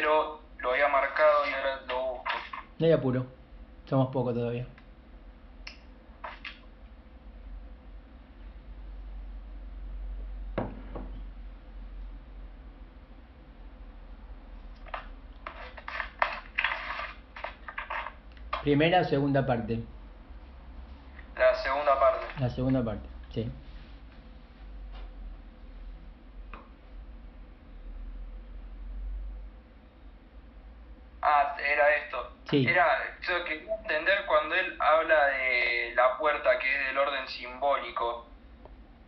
pero lo había marcado y ahora lo busco. No hay apuro, somos poco todavía. Primera o segunda parte. La segunda parte. La segunda parte, sí. Ah, era esto. Sí. Era, yo quería entender cuando él habla de la puerta que es del orden simbólico,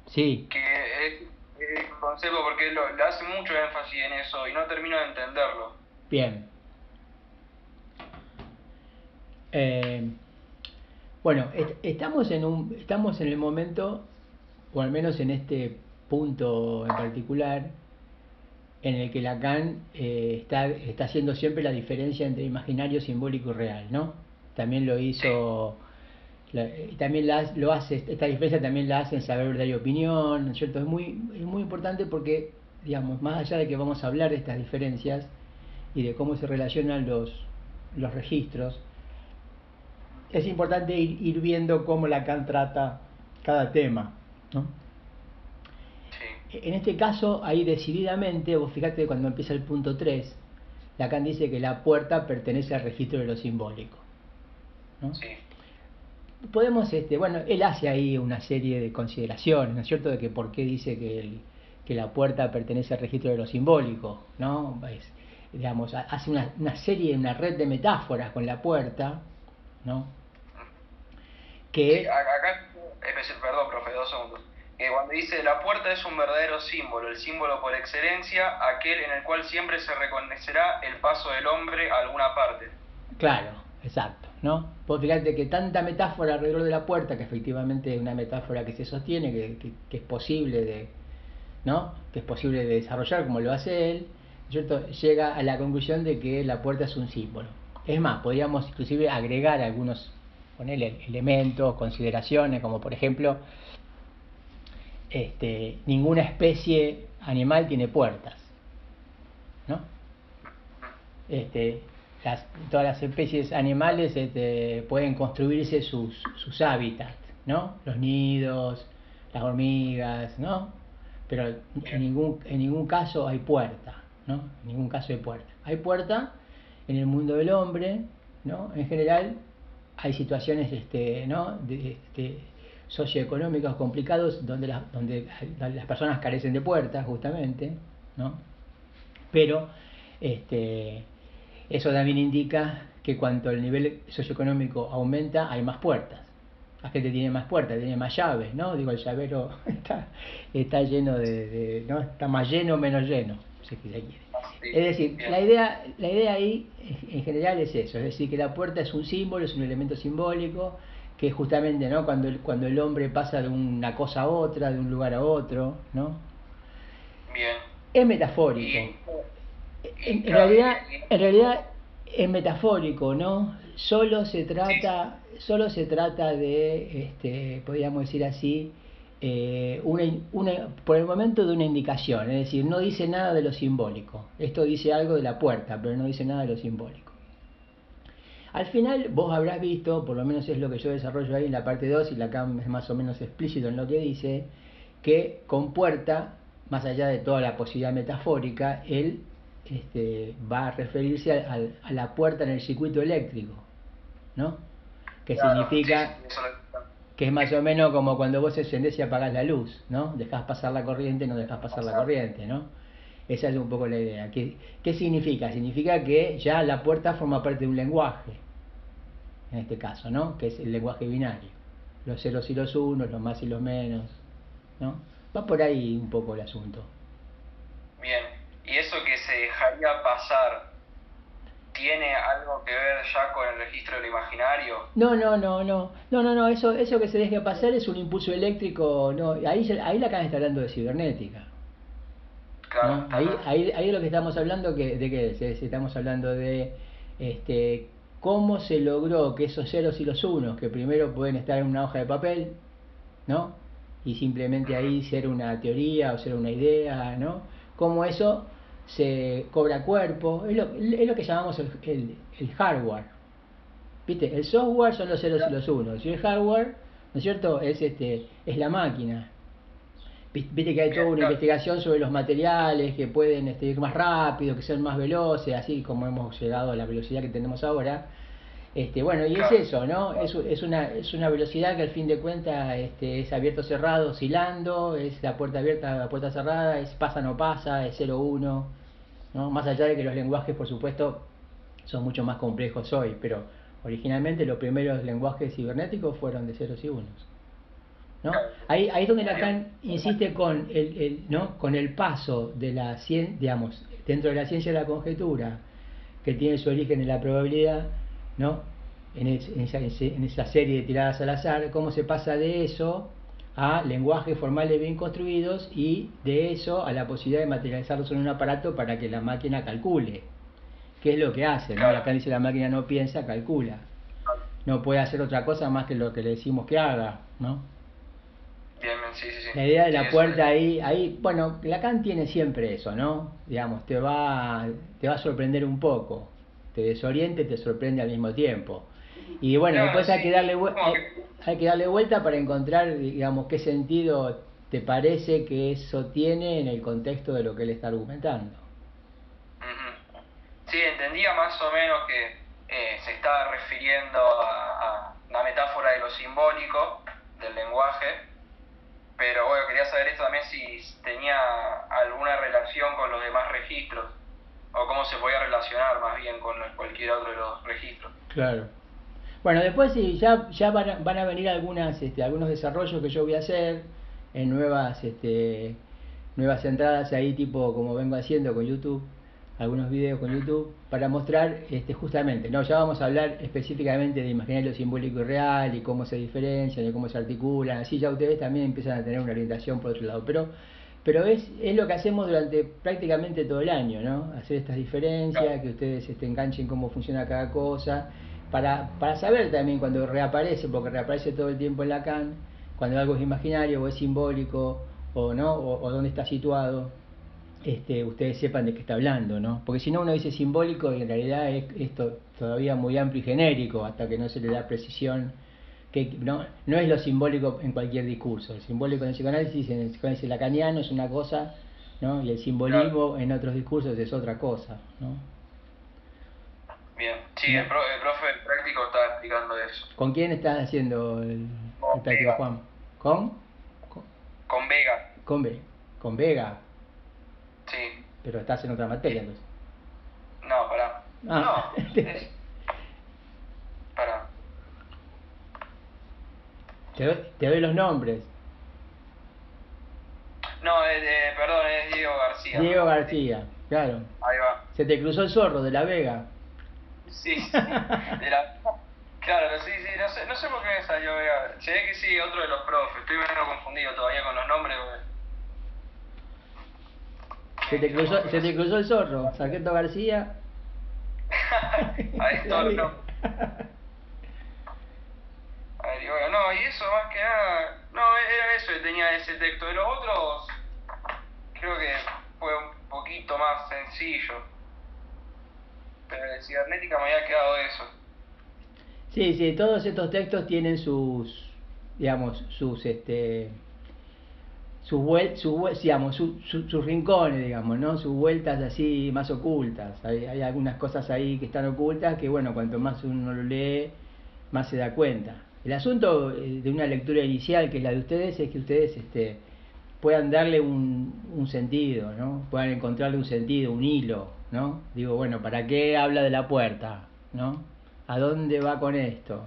Sí, que es, el concepto porque él lo- le hace mucho énfasis en eso y no termino de entenderlo. bien. Eh, bueno, est- estamos en un, estamos en el momento, o al menos en este punto en particular, en el que Lacan eh, está, está haciendo siempre la diferencia entre imaginario, simbólico y real, ¿no? También lo hizo, la- eh, también la- lo hace, esta diferencia también la hace en Saber, Verdad y Opinión, ¿no es cierto? Es muy, es muy importante porque, digamos, más allá de que vamos a hablar de estas diferencias y de cómo se relacionan los, los registros, es importante ir, ir viendo cómo Lacan trata cada tema, ¿no? En este caso, ahí decididamente, vos fíjate cuando empieza el punto 3, Lacan dice que la puerta pertenece al registro de lo simbólico. ¿no? Sí. Podemos, este, bueno, él hace ahí una serie de consideraciones, ¿no es cierto?, de que por qué dice que, el- que la puerta pertenece al registro de lo simbólico, ¿no? Es, digamos, ha- hace una, una serie, una red de metáforas con la puerta, ¿no? Que, Sí, acá, especial, perdón, profe, dos segundos. Que cuando dice la puerta es un verdadero símbolo, el símbolo por excelencia, aquel en el cual siempre se reconocerá el paso del hombre a alguna parte. Claro, exacto, ¿no? Vos fíjate que tanta metáfora alrededor de la puerta, que efectivamente es una metáfora que se sostiene, que, que- que es posible de, ¿no? Que es posible de desarrollar como lo hace él, ¿cierto? Llega a la conclusión de que la puerta es un símbolo. Es más, podríamos inclusive agregar algunos, ponerle elementos, consideraciones, como por ejemplo, este, ninguna especie animal tiene puertas, ¿no? este, las, todas las especies animales este, pueden construirse sus, sus hábitats, ¿no? Los nidos, las hormigas, ¿no? Pero en ningún, en ningún caso hay puerta, ¿no? En ningún caso hay puerta. Hay puerta en el mundo del hombre, ¿no? En general hay situaciones, este, ¿no? De, este, socioeconómicos complicados donde, las donde las personas carecen de puertas, justamente, ¿no? Pero, este, eso también indica que cuanto el nivel socioeconómico aumenta, hay más puertas. La gente tiene más puertas, tiene más llaves, ¿no? Digo, el llavero está, está lleno de, de- ¿no? Está más lleno o menos lleno, si se quiere. Es decir, la idea, la idea ahí en general es eso, es decir, que la puerta es un símbolo, es un elemento simbólico, que es justamente ¿no? cuando, el, cuando el hombre pasa de una cosa a otra, de un lugar a otro, ¿no? Bien. Es metafórico. Y, En, realidad, en realidad es metafórico, ¿no? Solo se trata, solo se trata de, este, podríamos decir así, eh, una, una, por el momento de una indicación, es decir, no dice nada de lo simbólico. Esto dice algo de la puerta, pero no dice nada de lo simbólico. Al final vos habrás visto, por lo menos es lo que yo desarrollo ahí en la parte 2 y la acá es más o menos explícito en lo que dice, que con puerta, más allá de toda la posibilidad metafórica, él este, va a referirse a, a- a la puerta en el circuito eléctrico, ¿no? Que claro, significa que es más o menos como cuando vos encendés y apagás la luz, ¿no? Dejás pasar la corriente, no dejás pasar la corriente, ¿no? Esa es un poco la idea. ¿Qué, qué significa? Significa que ya la puerta forma parte de un lenguaje, en este caso, ¿no? Que es el lenguaje binario. Los ceros y los unos, los más y los menos, ¿no? Va por ahí un poco el asunto. Bien. ¿Y eso que se dejaría pasar tiene algo que ver ya con el registro del imaginario? No, no, no, no, no, no, no, eso, eso que se deje pasar es un impulso eléctrico, no, ahí, se- ahí la está hablando de cibernética. Claro. ¿no? Ahí, ahí, ahí es lo que estamos hablando, que, ¿de qué es? Es- Estamos hablando de este, cómo se logró que esos ceros y los unos, que primero pueden estar en una hoja de papel, ¿no? Y simplemente ahí ser una teoría o ser una idea, ¿no? Cómo eso se cobra cuerpo, es lo, es lo que llamamos el, el, hardware. ¿Viste? El software son los ceros y los unos, y el hardware, ¿no es cierto?, es, este, es la máquina. Viste que hay toda una investigación sobre los materiales que pueden este, ir más rápido, que sean más veloces, así como hemos llegado a la velocidad que tenemos ahora. Este, bueno, y es eso, ¿no? Es, es, una, es una velocidad que al fin de cuentas este, es abierto cerrado oscilando, es la puerta abierta, la puerta cerrada, es pasa no pasa, es 0-1, ¿no? Más allá de que los lenguajes, por supuesto, son mucho más complejos hoy, pero originalmente los primeros lenguajes cibernéticos fueron de ceros y unos. ¿No? Ahí, ahí es donde Lacan insiste con el, ¿no? con el paso de la ciencia, dentro de la ciencia de la conjetura, que tiene su origen en la probabilidad, ¿no? En, esa, en, esa, serie de tiradas al azar, cómo se pasa de eso a lenguajes formales bien construidos y de eso a la posibilidad de materializarlos en un aparato para que la máquina calcule. ¿Qué es lo que hace? ¿no? Lacan dice la máquina no piensa, calcula. No puede hacer otra cosa más que lo que le decimos que haga, ¿no? La idea de la puerta ahí, ahí, bueno, Lacan tiene siempre eso, ¿no? Digamos, te va, te va a sorprender un poco, te desoriente y te sorprende al mismo tiempo. Y bueno, después hay que darle hay, que darle vuelta para encontrar, digamos, qué sentido te parece que eso tiene en el contexto de lo que él está argumentando. Sí, entendía más o menos que eh, se estaba refiriendo a, a la metáfora de lo simbólico del lenguaje pero bueno, quería saber esto también si tenía alguna relación con los demás registros, o cómo se podía relacionar más bien con cualquier otro de los registros. Claro. Bueno, después sí, ya, ya van, a, van a venir algunas, este, algunos desarrollos que yo voy a hacer en nuevas, este, nuevas entradas ahí, tipo como vengo haciendo con YouTube algunos videos con YouTube para mostrar este, justamente, no, ya vamos a hablar específicamente de imaginario simbólico y real y cómo se diferencian y cómo se articulan, así ya ustedes también empiezan a tener una orientación por otro lado, pero pero es, es lo que hacemos durante prácticamente todo el año, ¿no? Hacer estas diferencias, que ustedes este, enganchen cómo funciona cada cosa, para, para saber también cuando reaparece, porque reaparece todo el tiempo en Lacan, cuando algo es imaginario o es simbólico o no, o, o dónde está situado, este, ustedes sepan de qué está hablando, ¿no? Porque si no uno dice simbólico y en realidad es esto todavía muy amplio y genérico hasta que no se le da precisión que no, no es lo simbólico en cualquier discurso. El simbólico en el psicoanálisis, en el psicoanálisis lacaniano es una cosa, ¿no? Y el simbolismo en otros discursos es otra cosa, ¿no? Bien, sí, el, profe práctico está explicando eso. ¿Con quién estás haciendo el, práctico, Juan? ¿Con? Con, Vega. Con, Vega. con Vega. Sí. Pero estás en otra materia, entonces. No, pará. Ah. No, es... Pará. Te doy, te doy los nombres. No, eh, perdón, es Diego García. Diego García, claro. Ahí va. Se te cruzó el zorro de la Vega. Sí, sí. De la... Claro, sí, sí, no sé, no sé por qué salió Vega. Se ve que sí, otro de los profes. Estoy medio confundido todavía con los nombres. Se te cruzó, se te cruzó el zorro, Sargento García. Ahí está, no. no, y eso más que nada, no, era eso que tenía ese texto. De los otros, creo que fue un poquito más sencillo. Pero de cibernética me había quedado eso. Sí, sí, todos estos textos tienen sus, digamos, sus, este, sus, sus, digamos, sus rincones, digamos, ¿no? Sus vueltas así más ocultas. Hay, hay, algunas cosas ahí que están ocultas que, bueno, cuanto más uno lo lee, más se da cuenta. El asunto eh, de una lectura inicial, que es la de ustedes, es que ustedes este, puedan darle un, un sentido, ¿no? Puedan encontrarle un sentido, un hilo, ¿no? Digo, bueno, ¿para qué habla de la puerta? ¿No? ¿A dónde va con esto?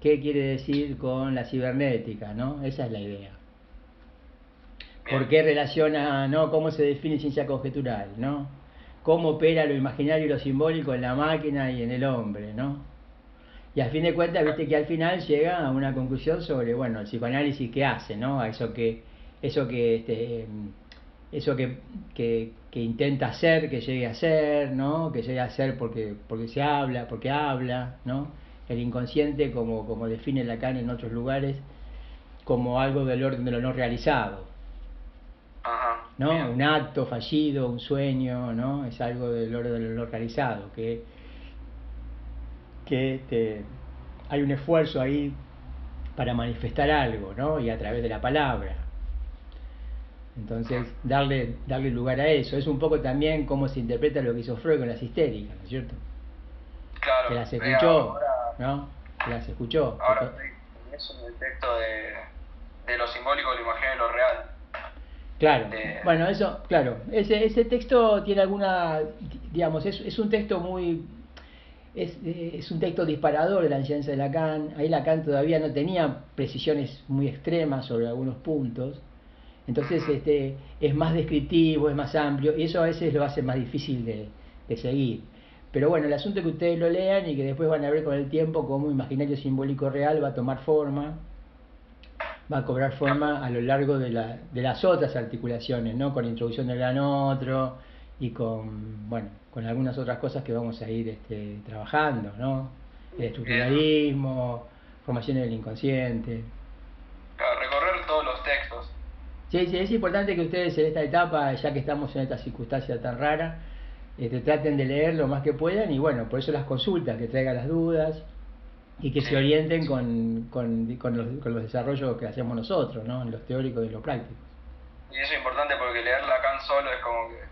¿Qué quiere decir con la cibernética? ¿no? Esa es la idea. ¿Por qué relaciona, no? ¿Cómo se define ciencia conjetural, no? ¿Cómo opera lo imaginario y lo simbólico en la máquina y en el hombre, no? Y al fin de cuentas, viste que al final llega a una conclusión sobre, bueno, el psicoanálisis qué hace, ¿no? A eso que, eso que, este, eso que, que, que, intenta hacer, que llegue a ser, ¿no? Que llegue a ser porque, porque se habla, porque habla, ¿no? El inconsciente, como, como define Lacan en otros lugares, como algo del orden de lo no realizado, ¿no? Un acto fallido, un sueño, ¿no? Es algo del orden de lo realizado, que, que este, hay un esfuerzo ahí para manifestar algo, ¿no? Y a través de la palabra. Entonces, darle, darle lugar a eso. Es un poco también cómo se interpreta lo que hizo Freud con las histéricas, ¿no es cierto? Claro. Que las escuchó, ¿no? Que las escuchó. Ahora eso en el texto de, de lo simbólico, lo imaginario y lo real. Claro, bueno, eso, claro, ese, ese texto tiene alguna, digamos, es, es un texto muy, es, es, un texto disparador de la enseñanza de Lacan, ahí Lacan todavía no tenía precisiones muy extremas sobre algunos puntos, entonces este, es más descriptivo, es más amplio, y eso a veces lo hace más difícil de, de seguir. Pero bueno, el asunto es que ustedes lo lean y que después van a ver con el tiempo cómo imaginario simbólico real va a tomar forma, va a cobrar forma a lo largo de, la, de las otras articulaciones, ¿no? Con la introducción del gran otro y con, bueno, con algunas otras cosas que vamos a ir este, trabajando, ¿no? El estructuralismo, formación del inconsciente. recorrer todos los textos. Sí, sí, es importante que ustedes en esta etapa, ya que estamos en esta circunstancia tan rara, este, traten de leer lo más que puedan y bueno, por eso las consultas, que traigan las dudas y que se orienten con, con, con, los, con los desarrollos que hacemos nosotros, ¿no? En los teóricos y los prácticos. Y eso es importante porque leer Lacan solo es como que...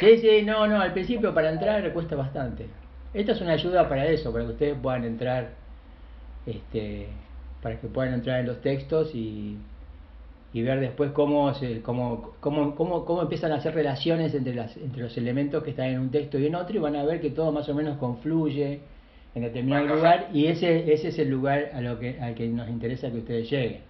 Sí, sí, no, no, al principio para entrar cuesta bastante. Esta es una ayuda para eso, para que ustedes puedan entrar, este, para que puedan entrar en los textos y, y ver después cómo, se, cómo, cómo, cómo, cómo empiezan a hacer relaciones entre, las, entre los elementos que están en un texto y en otro y van a ver que todo más o menos confluye en determinado lugar y ese, ese es el lugar a lo que, al que nos interesa que ustedes lleguen.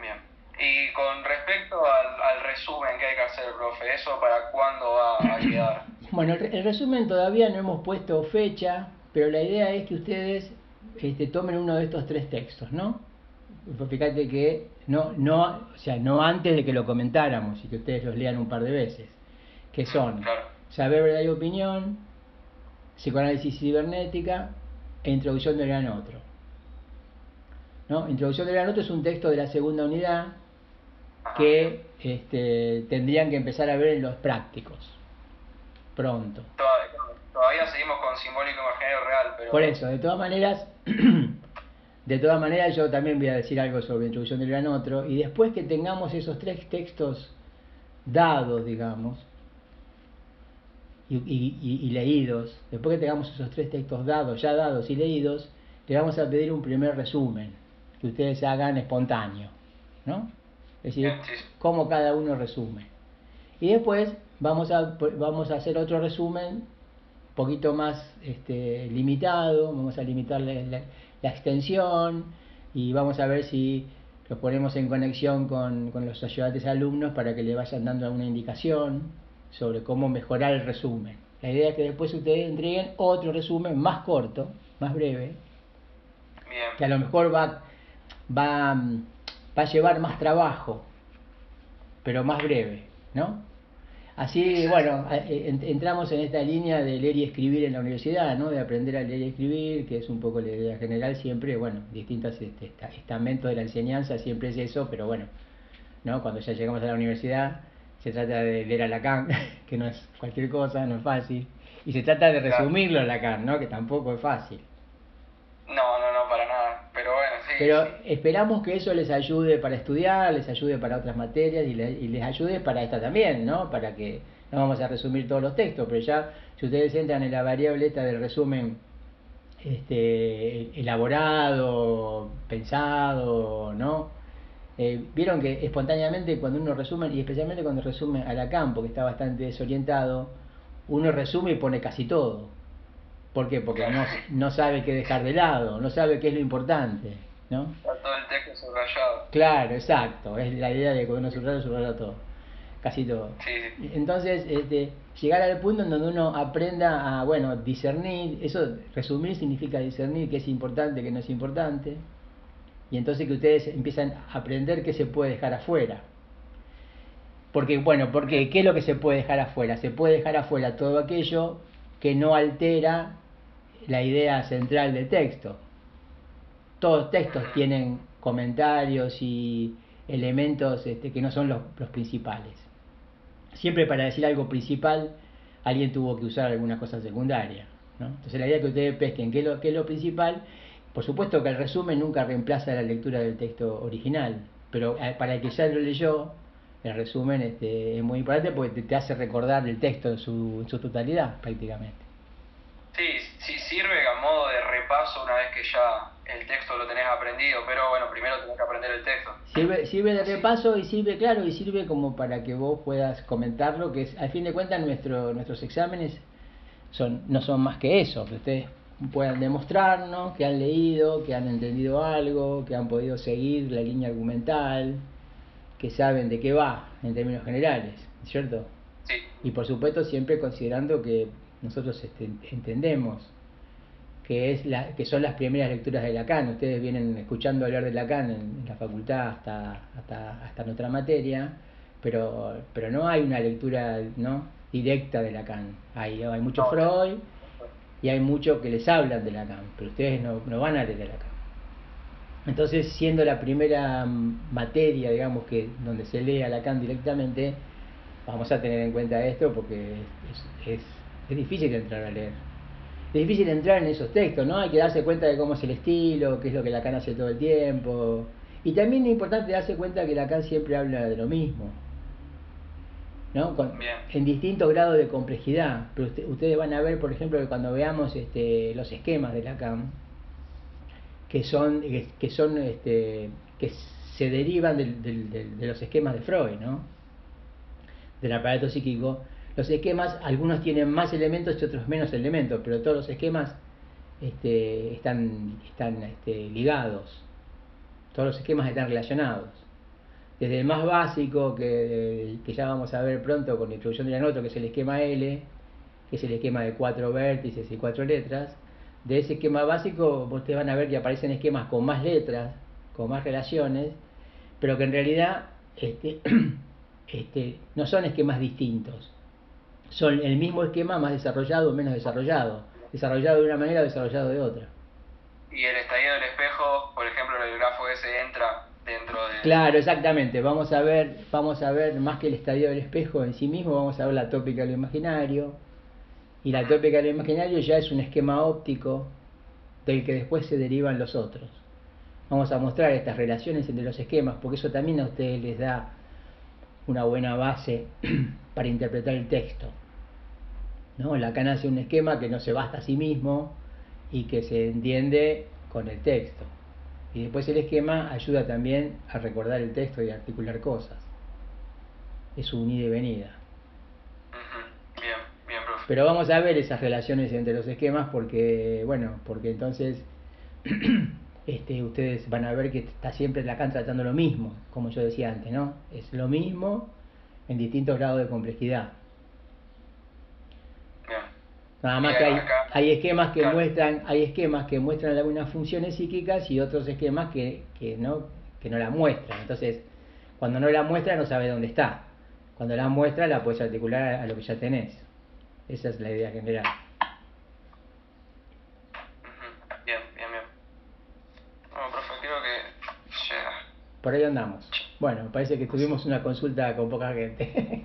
Bien. Y con respecto al, resumen que hay que hacer, profe, ¿eso para cuándo va a llegar? Bueno, el, resumen todavía no hemos puesto fecha, pero la idea es que ustedes este, tomen uno de estos tres textos, ¿no? fíjate que no, no, o sea, no antes de que lo comentáramos y que ustedes los lean un par de veces, que son saber verdad y opinión, psicoanálisis cibernética e introducción del gran otro. ¿No? Introducción del gran otro es un texto de la segunda unidad que este, tendrían que empezar a ver en los prácticos pronto. Todavía, seguimos con simbólico imaginario real, pero... Por eso, de todas maneras, De todas maneras, yo también voy a decir algo sobre la introducción del gran otro, y después que tengamos esos tres textos dados, digamos, y, leídos, después que tengamos esos tres textos dados, ya dados y leídos, le vamos a pedir un primer resumen, que ustedes hagan espontáneo, ¿no? Es decir, cómo cada uno resume. Y después vamos a, vamos a hacer otro resumen un poquito más este, limitado, vamos a limitarle la, la extensión y vamos a ver si los ponemos en conexión con, los ayudantes alumnos para que le vayan dando alguna indicación sobre cómo mejorar el resumen. La idea es que después ustedes entreguen otro resumen más corto, más breve, que a lo mejor va, va, va a llevar más trabajo, pero más breve, ¿no? Así, bueno, eh, entramos en esta línea de leer y escribir en la universidad, ¿no? De aprender a leer y escribir, que es un poco la idea general siempre, bueno, distintos este, estamentos de la enseñanza siempre es eso, pero bueno, ¿no? Cuando ya llegamos a la universidad se trata de leer a Lacan, que no es cualquier cosa, no es fácil, y se trata de resumirlo a Lacan, ¿no? Que tampoco es fácil. No, no, no, para nada, pero bueno, sí. Pero esperamos que eso les ayude para estudiar, les ayude para otras materias y, les ayude para esta también, ¿no? Para que, no vamos a resumir todos los textos, pero ya si ustedes entran en la variable esta del resumen este, elaborado, pensado, ¿no? Eh, Vieron que espontáneamente cuando uno resume, y especialmente cuando resume a la campo, que está bastante desorientado, uno resume y pone casi todo. ¿Por qué? Porque no, no sabe qué dejar de lado, no sabe qué es lo importante, ¿no? todo el texto subrayado. Claro, exacto. Es la idea de que cuando uno subraya, subraya todo. Casi todo. Sí, Entonces, este, llegar al punto en donde uno aprenda a, bueno, discernir, eso, resumir significa discernir qué es importante, qué no es importante, y entonces que ustedes empiezan a aprender qué se puede dejar afuera. Porque, bueno, porque ¿qué es lo que se puede dejar afuera? Se puede dejar afuera todo aquello que no altera la idea central del texto. Todos textos tienen comentarios y, elementos este, que no son los, los principales. Siempre para decir algo principal, alguien tuvo que usar alguna cosa secundaria. ¿no? Entonces la idea es que ustedes pesquen qué es, lo, qué es lo principal. Por supuesto que el resumen nunca reemplaza la lectura del texto original, pero eh, para el que ya lo leyó, el resumen este, es muy importante porque te, hace recordar el texto en su, en su totalidad prácticamente. Sí, sí, sirve a modo de repaso una vez que ya el texto lo tenés aprendido, pero bueno, primero tenés que aprender el texto. Sirve, sirve de repaso y sirve, claro, y sirve como para que vos puedas comentarlo, que es, al fin de cuentas nuestro, nuestros exámenes son, no son más que eso, que ustedes puedan demostrarnos que han leído, que han entendido algo, que han podido seguir la línea argumental, que saben de qué va en términos generales, ¿cierto? Sí. Y por supuesto siempre considerando que nosotros este, entendemos que, es la, que son las primeras lecturas de Lacan. Ustedes vienen escuchando hablar de Lacan en, la facultad hasta, hasta, hasta nuestra materia, pero, pero no hay una lectura ¿no? directa de Lacan. Hay, hay mucho Freud y hay mucho que les hablan de Lacan, pero ustedes no, no van a leer de Lacan. Entonces, siendo la primera materia, digamos, que donde se lee a Lacan directamente, vamos a tener en cuenta esto porque es, es es difícil entrar a leer. Es difícil entrar en esos textos, ¿no? Hay que darse cuenta de cómo es el estilo, qué es lo que Lacan hace todo el tiempo. Y también es importante darse cuenta que Lacan siempre habla de lo mismo. ¿No? en distintos grados de complejidad. Pero ustedes van a ver, por ejemplo, que cuando veamos este, los esquemas de Lacan, que son, que son este, que se derivan de los esquemas de Freud, ¿no? del aparato psíquico, los esquemas, algunos tienen más elementos y otros menos elementos, pero todos los esquemas este, están, están este, ligados, todos los esquemas están relacionados. Desde el más básico, que, que ya vamos a ver pronto con la introducción de la nota, que es el esquema L, que es el esquema de cuatro vértices y cuatro letras, de ese esquema básico ustedes van a ver que aparecen esquemas con más letras, con más relaciones, pero que en realidad este, este, no son esquemas distintos, son el mismo esquema más desarrollado o menos desarrollado, desarrollado de una manera o desarrollado de otra. Y el estallido del espejo, por ejemplo, el grafo ese entra dentro de... Claro, exactamente. Vamos a ver, vamos a ver más que el estallido del espejo en sí mismo, vamos a ver la tópica de lo imaginario. Y la tópica de lo imaginario ya es un esquema óptico del que después se derivan los otros. Vamos a mostrar estas relaciones entre los esquemas, porque eso también a ustedes les da una buena base para interpretar el texto. ¿no? Lacan hace un esquema que no se basta a sí mismo y que se entiende con el texto. Y después el esquema ayuda también a recordar el texto y a articular cosas. Es su unida y venida. Bien, bien, profe. Pero vamos a ver esas relaciones entre los esquemas porque, bueno, porque entonces este, ustedes van a ver que está siempre Lacan tratando lo mismo, como yo decía antes, ¿no? Es lo mismo en distintos grados de complejidad. Nada más que hay, hay esquemas que muestran, hay esquemas que muestran algunas funciones psíquicas y otros esquemas que, que no, que no la muestran. Entonces, cuando no la muestra no sabe dónde está. Cuando la muestra la puedes articular a lo que ya tenés. Esa es la idea general. Bien, bien, bien. Bueno, profe, creo que llega. Por ahí andamos. Bueno, parece que tuvimos una consulta con poca gente.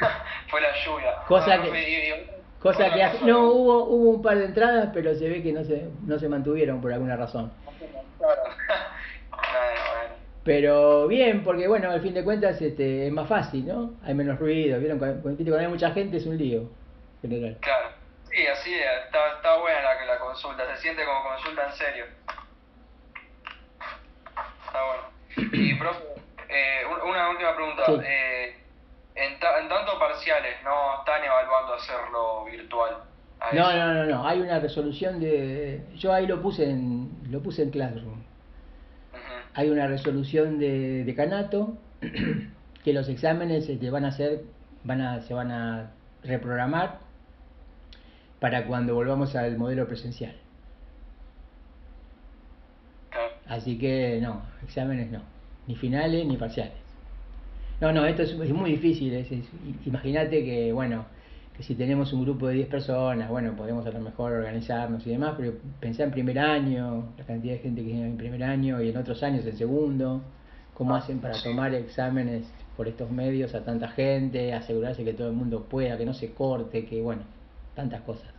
Fue la lluvia. Cosa que, cosa que no hubo hubo un par de entradas, pero se ve que no se no se mantuvieron por alguna razón. Pero bien, porque bueno, al fin de cuentas este, es más fácil, ¿no? Hay menos ruido, ¿vieron? Cuando, hay mucha gente es un lío, general. Claro, sí, así es, está, está buena la, la consulta, se siente como consulta en serio. Está bueno. Y, profe, eh, una última pregunta. Eh, en, tanto parciales, ¿no están evaluando hacerlo virtual? No, no, no, no. Hay una resolución de. Yo ahí lo puse en, lo puse en Classroom. Hay una resolución de decanato que los exámenes este, van a ser, van a, se van a reprogramar para cuando volvamos al modelo presencial. Así que no, exámenes no, ni finales ni parciales. No, no, esto es, muy difícil. Imagínate que, bueno, que si tenemos un grupo de 10 personas, bueno, podemos a lo mejor organizarnos y demás, pero pensá en primer año, la cantidad de gente que tiene en primer año y en otros años en segundo, cómo hacen para tomar exámenes por estos medios a tanta gente, asegurarse que todo el mundo pueda, que no se corte, que bueno, tantas cosas.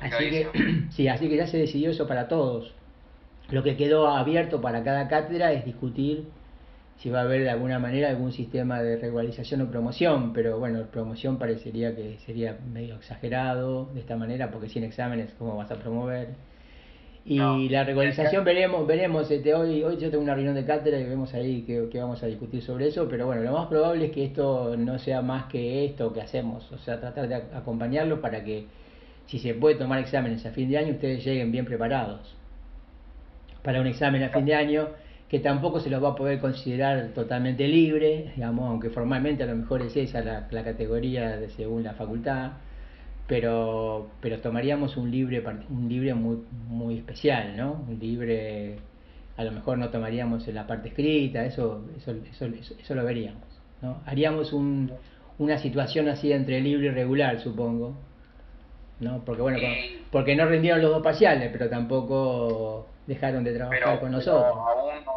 así que, sí, así que ya se decidió eso para todos. Lo que quedó abierto para cada cátedra es discutir si va a haber de alguna manera algún sistema de regularización o promoción, pero bueno, promoción parecería que sería medio exagerado de esta manera, porque sin exámenes, ¿cómo vas a promover? Y la regularización veremos, veremos, este, hoy, hoy yo tengo una reunión de cátedra y vemos ahí que, que, vamos a discutir sobre eso, pero bueno, lo más probable es que esto no sea más que esto que hacemos, o sea, tratar de acompañarlos para que si se puede tomar exámenes a fin de año, ustedes lleguen bien preparados para un examen a fin de año que tampoco se los va a poder considerar totalmente libre, digamos, aunque formalmente a lo mejor es esa la, la categoría de, según la facultad, pero, pero tomaríamos un libre, un libre muy, muy especial, ¿no? Un libre, a lo mejor no tomaríamos la parte escrita, eso, eso, eso, eso, lo veríamos, ¿no? Haríamos un, una situación así entre libre y regular, supongo, ¿no? Porque bueno, porque no rindieron los dos parciales, pero tampoco dejaron de trabajar con nosotros aún no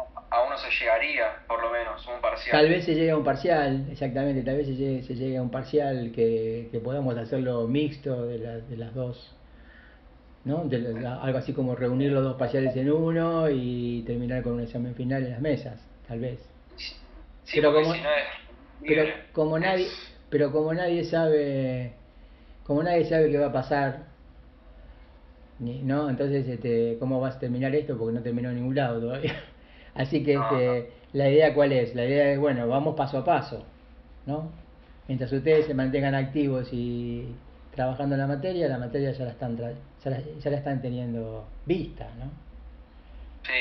se llegaría, por lo menos, un parcial. Tal vez se llegue a un parcial, exactamente, tal vez se llegue, se llegue a un parcial que, que podamos hacerlo mixto de, de las dos, ¿no? algo así como reunir los dos parciales en uno y terminar con un examen final en las mesas, tal vez. pero como, pero como nadie, pero como nadie sabe, como nadie sabe qué va a pasar, ¿no? Entonces, este, ¿cómo vas a terminar esto? Porque no terminó en ningún lado todavía. Así que este, la idea cuál es? La idea es, bueno, vamos paso a paso, ¿no? Mientras ustedes se mantengan activos y trabajando en la materia, la materia ya la están, ya la, están teniendo vista, ¿no? Sí,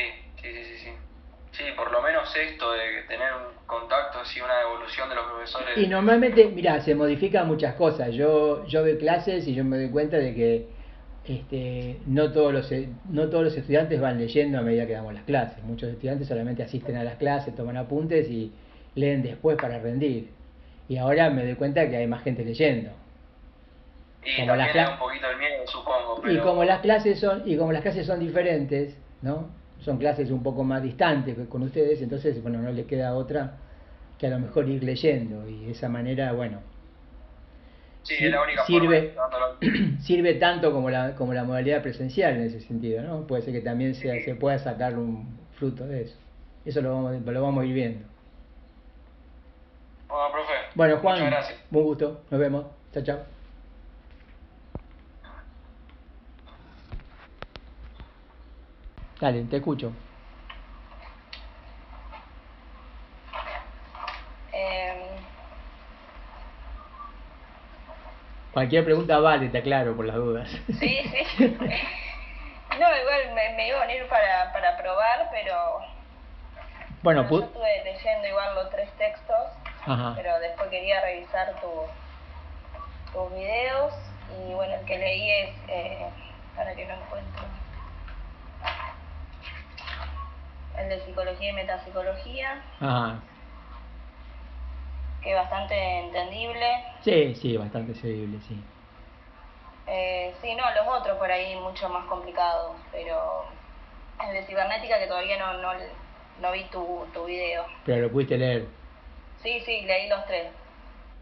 sí, sí, sí, sí. por lo menos esto de tener un contacto, así una evolución de los profesores. Y normalmente, mira, se modifican muchas cosas. Yo, yo doy clases y yo me doy cuenta de que este, no, todos los, no todos los estudiantes van leyendo a medida que damos las clases. Muchos estudiantes solamente asisten a las clases, toman apuntes y leen después para rendir. Y ahora me doy cuenta que hay más gente leyendo. Y como las un poquito el miedo, supongo. Y como las clases son y como las clases son diferentes, ¿no? Son clases un poco más distantes con ustedes, entonces bueno no les queda otra que a lo mejor ir leyendo y de esa manera bueno sirve, sirve tanto como la, como la modalidad presencial en ese sentido, ¿no? Puede ser que también se, se pueda sacar un fruto de eso. Eso lo vamos, lo vamos a ir viendo. Bueno, profe. Bueno, Juan, un gusto. Nos vemos. Chao, chao. Dale, te escucho. Cualquier pregunta vale, te aclaro, por las dudas. Sí, sí. No, igual me, iba a venir para, para probar, pero... Bueno, yo estuve leyendo igual los tres textos, pero después quería revisar tu, tus videos y bueno, el que leí es, eh, para que no encuentro, el de psicología y metapsicología. Ajá que bastante entendible. Sí, sí, bastante seguible, sí. Eh, sí, no, los otros por ahí mucho más complicados, pero el de cibernética que todavía no, no, no vi tu, tu video. Pero lo pudiste leer. Sí, sí, leí los tres.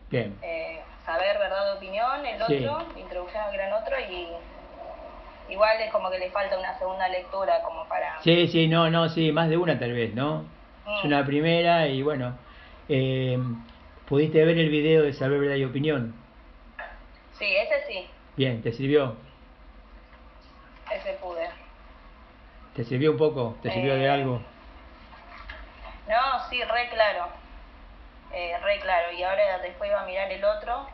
Bien. Eh, saber, verdad, de opinión, el otro, introducción al gran otro y igual es como que le falta una segunda lectura como para... Sí, sí, no, no, sí, más de una tal vez, ¿no? Es mm. una primera y bueno, eh, ¿Pudiste ver el video de Saber Verdad y Opinión? Sí, ese sí. Bien, ¿te sirvió? Ese pude. ¿Te sirvió un poco? ¿Te sirvió de eh, algo? No, sí, re claro. Eh, re claro. Y ahora después iba a mirar el otro,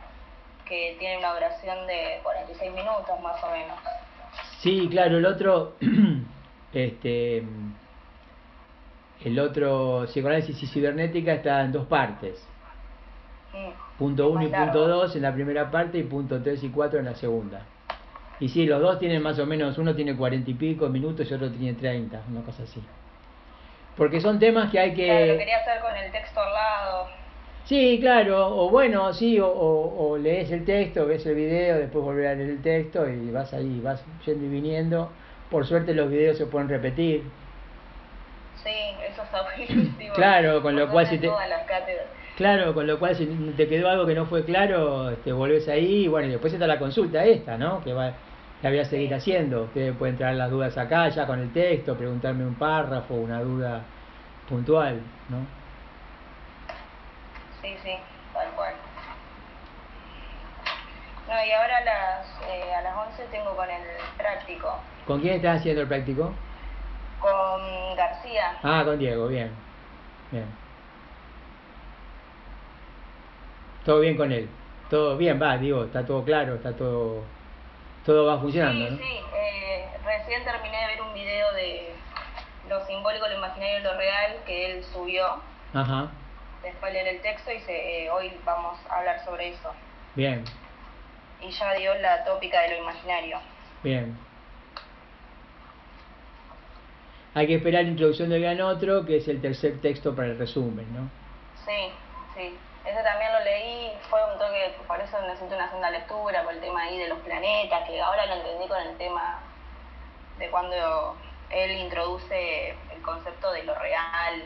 que tiene una duración de 46 minutos más o menos. Sí, claro, el otro, este, el otro, psicoanálisis y cibernética está en dos partes. Punto 1 y punto 2 en la primera parte y punto 3 y 4 en la segunda. Y sí, los dos tienen más o menos, uno tiene 40 y pico minutos y otro tiene 30, una cosa así. Porque son temas que hay que... Claro, lo quería hacer con el texto al lado. Sí, claro, o bueno, sí, o, o, lees el texto, ves el video, después volver a leer el texto y vas ahí, vas yendo y viniendo. Por suerte los videos se pueden repetir. Sí, eso está muy Claro, con lo cual si te... Claro, con lo cual si te quedó algo que no fue claro, te volvés ahí y bueno, y después está la consulta esta, ¿no? Que va, la voy a seguir haciendo. Ustedes pueden traer las dudas acá ya con el texto, preguntarme un párrafo, una duda puntual, ¿no? Sí, sí, tal cual. No, y ahora a las, eh, a las 11 tengo con el práctico. ¿Con quién estás haciendo el práctico? Con García. Ah, con Diego, bien. Bien. Todo bien con él. Todo bien, va, digo, está todo claro, está todo todo va funcionando, sí, Sí, eh, recién terminé de ver un video de lo simbólico, lo imaginario y lo real que él subió. Ajá. Después leer el texto y se, eh, hoy vamos a hablar sobre eso. Bien. Y ya dio la tópica de lo imaginario. Bien. Hay que esperar la introducción de Gran Otro, que es el tercer texto para el resumen, ¿no? Sí, sí. Ese también lo leí, fue un toque, por eso necesito una segunda lectura, por el tema ahí de los planetas, que ahora lo entendí con el tema de cuando él introduce el concepto de lo real.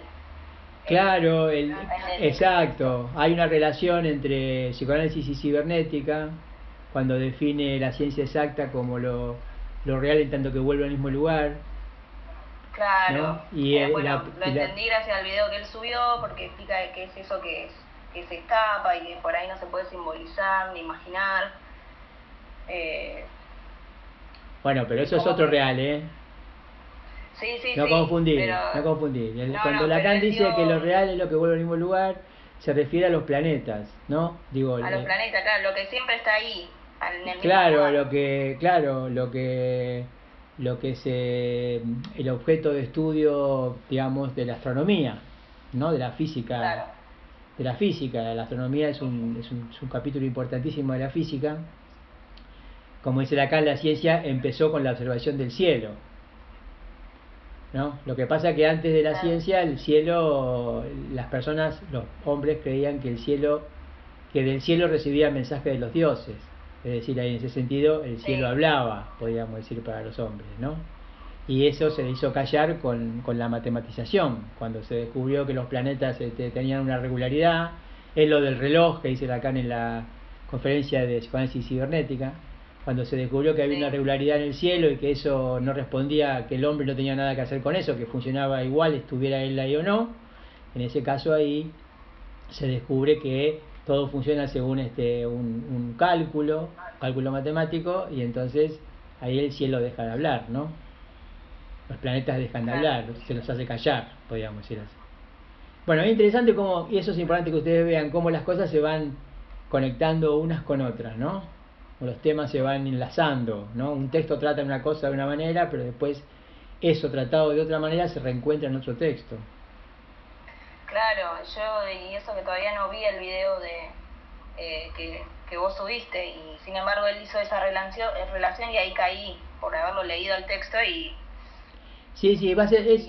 Claro, el, exacto. Hay una relación entre psicoanálisis y cibernética, cuando define la ciencia exacta como lo, lo real en tanto que vuelve al mismo lugar. Claro, y eh, bueno, lo entendí gracias al video que él subió, porque explica qué es eso que es que se escapa y que por ahí no se puede simbolizar ni imaginar. Eh, bueno, pero eso es otro real, ¿eh? Sí, sí, no confundir, no confundir. Cuando Lacan dice que lo real es lo que vuelve al mismo lugar, se refiere a los planetas, ¿no? Digo, a los planetas, claro, lo que siempre está ahí. En el claro, lo que, claro, lo que, lo que es el objeto de estudio, digamos, de la astronomía, ¿no? De la física. Claro de la física. La astronomía es un, es un, es un capítulo importantísimo de la física. Como dice acá, la ciencia empezó con la observación del cielo. ¿no? Lo que pasa es que antes de la ciencia, el cielo, las personas, los hombres creían que el cielo, que del cielo recibía mensajes de los dioses. Es decir, ahí en ese sentido el cielo hablaba, podríamos decir, para los hombres, ¿no? Y eso se le hizo callar con, con, la matematización, cuando se descubrió que los planetas este, tenían una regularidad, es lo del reloj que dice Lacan en la conferencia de psicoanálisis cibernética, cuando se descubrió que había una regularidad en el cielo y que eso no respondía, que el hombre no tenía nada que hacer con eso, que funcionaba igual, estuviera él ahí o no, en ese caso ahí se descubre que todo funciona según este un, un cálculo, cálculo matemático, y entonces ahí el cielo deja de hablar, ¿no? Los planetas dejan de hablar, se los hace callar, podríamos decir así. Bueno, es interesante cómo, y eso es importante que ustedes vean, cómo las cosas se van conectando unas con otras, ¿no? O los temas se van enlazando, ¿no? Un texto trata una cosa de una manera, pero después eso tratado de otra manera se reencuentra en otro texto. Claro, yo, y eso que todavía no vi el video de eh, que, que, vos subiste, y sin embargo él hizo esa relación, relación y ahí caí por haberlo leído el texto y Sí, sí, va a ser, es,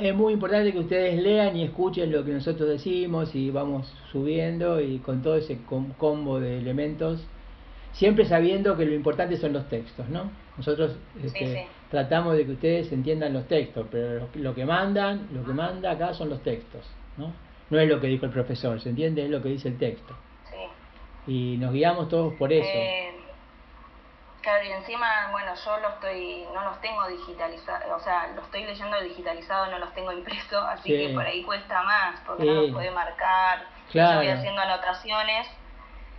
es muy importante que ustedes lean y escuchen lo que nosotros decimos y vamos subiendo y con todo ese combo de elementos, siempre sabiendo que lo importante son los textos, ¿no? Nosotros este, tratamos de que ustedes entiendan los textos, pero lo, que mandan, lo que manda acá son los textos, ¿no? No es lo que dijo el profesor, ¿se entiende? Es lo que dice el texto. Sí. Y nos guiamos todos por eso. Eh, Claro, y encima, bueno, yo lo estoy, no los tengo digitalizados, o sea, lo estoy leyendo digitalizado, no los tengo impreso, así que por ahí cuesta más, porque no los puede marcar, claro. yo voy haciendo anotaciones.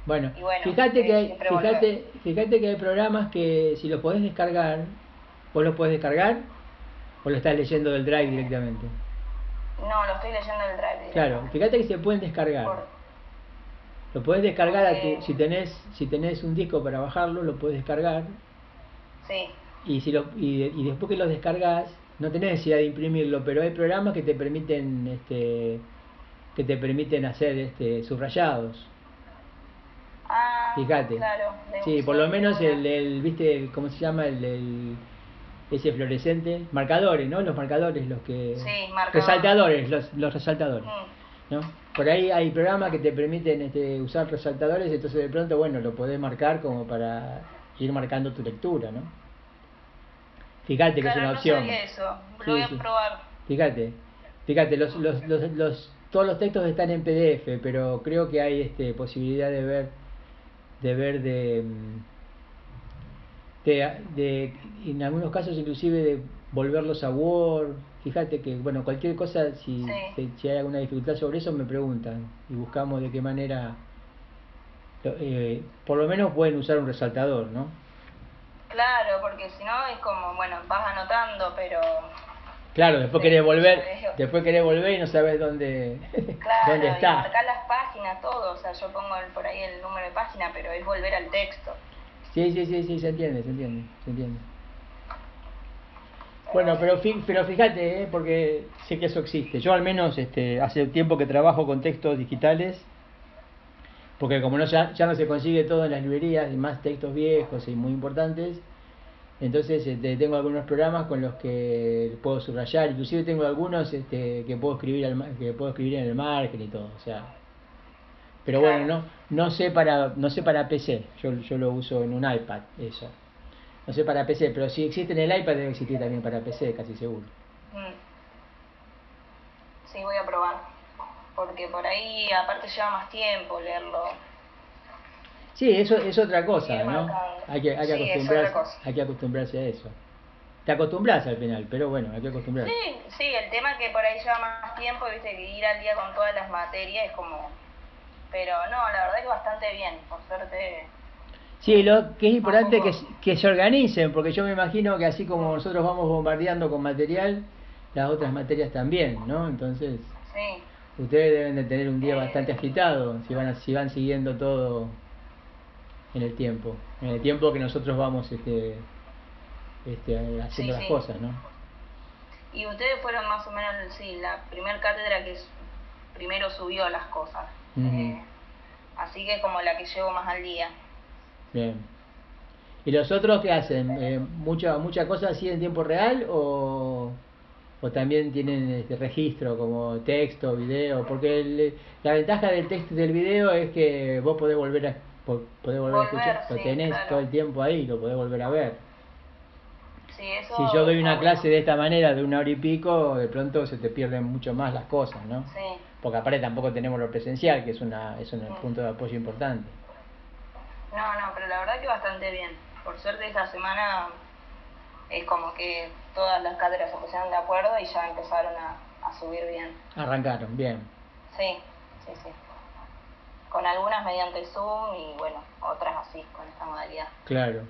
Bueno, fíjate, que hay, fíjate, fíjate que hay programas que si los podés descargar, vos los podés descargar o lo estás leyendo del drive directamente. No, lo estoy leyendo del drive. Claro, fíjate que se pueden descargar. Lo puedes descargar a tu, si tenés si tenés un disco para bajarlo, lo puedes descargar. Sí. Y si lo y, y después que lo descargas, no tenés necesidad de imprimirlo, pero hay programas que te permiten este que te permiten hacer este subrayados. Ah, Fíjate. Claro, sí, por lo menos el, el viste cómo se llama el, el ese fluorescente, marcadores, ¿no? Los marcadores, los que sí, resaltadores, los, los resaltadores. Mm. ¿no? Por ahí hay programas que te permiten este, usar resaltadores, entonces de pronto, bueno, lo podés marcar como para ir marcando tu lectura, ¿no? Fíjate que es una opción. eso, lo voy a probar. Fíjate, fíjate, los, los, los, los, todos los textos están en PDF, pero creo que hay este, posibilidad de ver, de ver de, de, de, en algunos casos inclusive de volverlos a Word. Fíjate que, bueno, cualquier cosa, si, Sí. si hay alguna dificultad sobre eso, me preguntan y buscamos de qué manera, eh, por lo menos pueden usar un resaltador, ¿no? Claro, porque si no es como, bueno, vas anotando, pero Claro, después querés volver, después querés volver y no sabes dónde, claro, dónde está. marcar las páginas, todo, o sea, yo pongo el- por ahí el número de página, pero es volver al texto. Sí, sí, sí, sí, se entiende, se entiende, se entiende. Bueno, pero, pero fíjate, ¿eh? porque sé que eso existe. Yo al menos este, hace tiempo que trabajo con textos digitales, porque como no ya, ya no se consigue todo en las librerías, y más textos viejos y muy importantes, entonces este, tengo algunos programas con los que puedo subrayar, inclusive tengo algunos este, que puedo escribir al, que puedo escribir en el margen y todo, o sea. Pero bueno, no, no sé para, no sé para PC, yo, yo lo uso en un iPad, eso. No sé para PC, pero si existe en el iPad debe existir también para PC, casi seguro. Mm. Sí, voy a probar. Porque por ahí, aparte, lleva más tiempo leerlo. Sí, eso es otra cosa, ¿no? Hay que, hay que Sí, es acostumbrarse, cosa. hay que acostumbrarse a eso. Te acostumbras al final, pero bueno, hay que acostumbrarse. Sí, sí, el tema que por ahí lleva más tiempo, viste, que ir al día con todas las materias es como... Pero no, la verdad que bastante bien, por suerte. Sí, lo que es importante es que, que se organicen, porque yo me imagino que así como nosotros vamos bombardeando con material, las otras materias también, ¿no? Entonces, Sí, ustedes deben de tener un día Eh. bastante agitado si van, si van siguiendo todo en el tiempo, en el tiempo que nosotros vamos este, este, haciendo Sí, las sí. cosas, ¿no? y ustedes fueron más o menos, sí, la primer cátedra que primero subió las cosas. Eh, así que es como la que llevo más al día. Bien. ¿Y los otros qué hacen? Eh, ¿Mucha, mucha cosa así en tiempo real o, o también tienen este registro como texto, video? Porque el- la ventaja del texto y del video es que vos podés volver a, po- podés volver a escuchar, lo tenés claro. todo el tiempo ahí, lo podés volver a ver. Sí, eso Si yo doy una bueno. clase de esta manera, de una hora y pico, de pronto se te pierden mucho más las cosas, ¿no? Sí, Porque aparte tampoco tenemos lo presencial, que es, una, es un punto de apoyo importante. No, no, pero la verdad que bastante bien. Por suerte esta semana es como que todas las cátedras se pusieron de acuerdo y ya empezaron a, a subir bien. Arrancaron, bien. Sí, sí, sí. Con algunas mediante Zoom y bueno, otras así, con esta modalidad. Claro,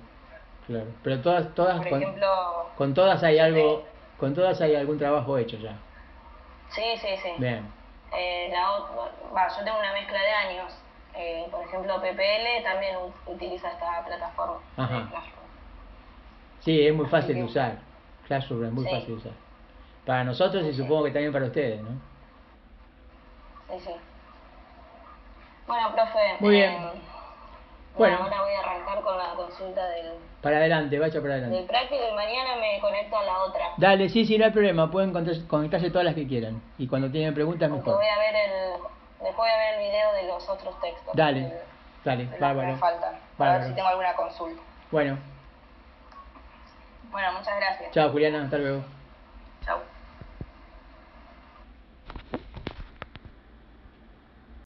claro. Pero todas, todas Por con, ejemplo, con todas hay algo, con todas hay algún trabajo hecho ya. sí, sí, sí. Bien. Eh, la yo tengo una mezcla de años. Eh, por ejemplo, PPL también utiliza esta plataforma. Ajá. Classroom. Sí, es muy Así fácil de usar. Classroom es muy Sí. fácil de usar. Para nosotros y Sí. supongo que también para ustedes, ¿no? Sí, sí. Bueno, profe. Muy bien. eh, Bueno. Ahora voy a arrancar con la consulta del, Para adelante, vaya para del adelante. práctico y mañana me conecto a la otra. Dale, sí, sí, no hay problema. Pueden conectarse todas las que quieran. Y cuando tienen preguntas, Porque mejor. voy a ver el, después voy a ver el video de los otros textos. Dale, de- dale, de que bárbaro. me faltan. A Bárbaro. ver si tengo alguna consulta. Bueno, Bueno, muchas gracias. chao Juliana, hasta luego.